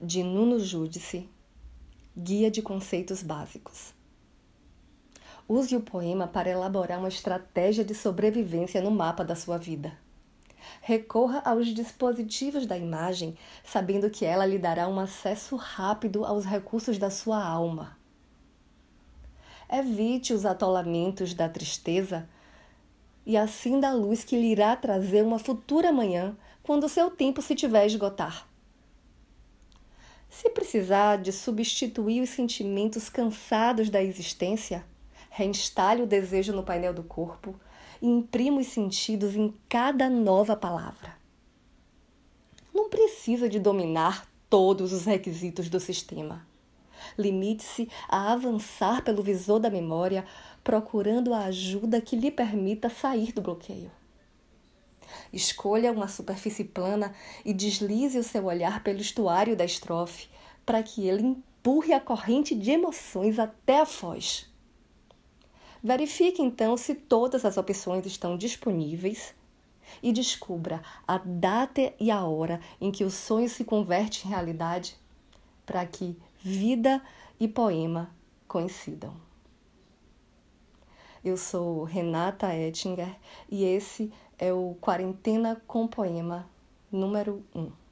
de Nuno Judice, Guia de Conceitos Básicos. Use o poema para elaborar uma estratégia de sobrevivência no mapa da sua vida. Recorra aos dispositivos da imagem, sabendo que ela lhe dará um acesso rápido aos recursos da sua alma. Evite os atolamentos da tristeza e assim da luz que lhe irá trazer uma futura manhã quando seu tempo se tiver esgotar. Precisar de substituir os sentimentos cansados da existência, reinstale o desejo no painel do corpo e imprima os sentidos em cada nova palavra. Não precisa de dominar todos os requisitos do sistema. Limite-se a avançar pelo visor da memória, procurando a ajuda que lhe permita sair do bloqueio. Escolha uma superfície plana e deslize o seu olhar pelo estuário da estrofe, para que ele empurre a corrente de emoções até a foz. Verifique então se todas as opções estão disponíveis e descubra a data e a hora em que o sonho se converte em realidade, para que vida e poema coincidam. Eu sou Renata Ettinger e esse é o Quarentena com Poema número 1.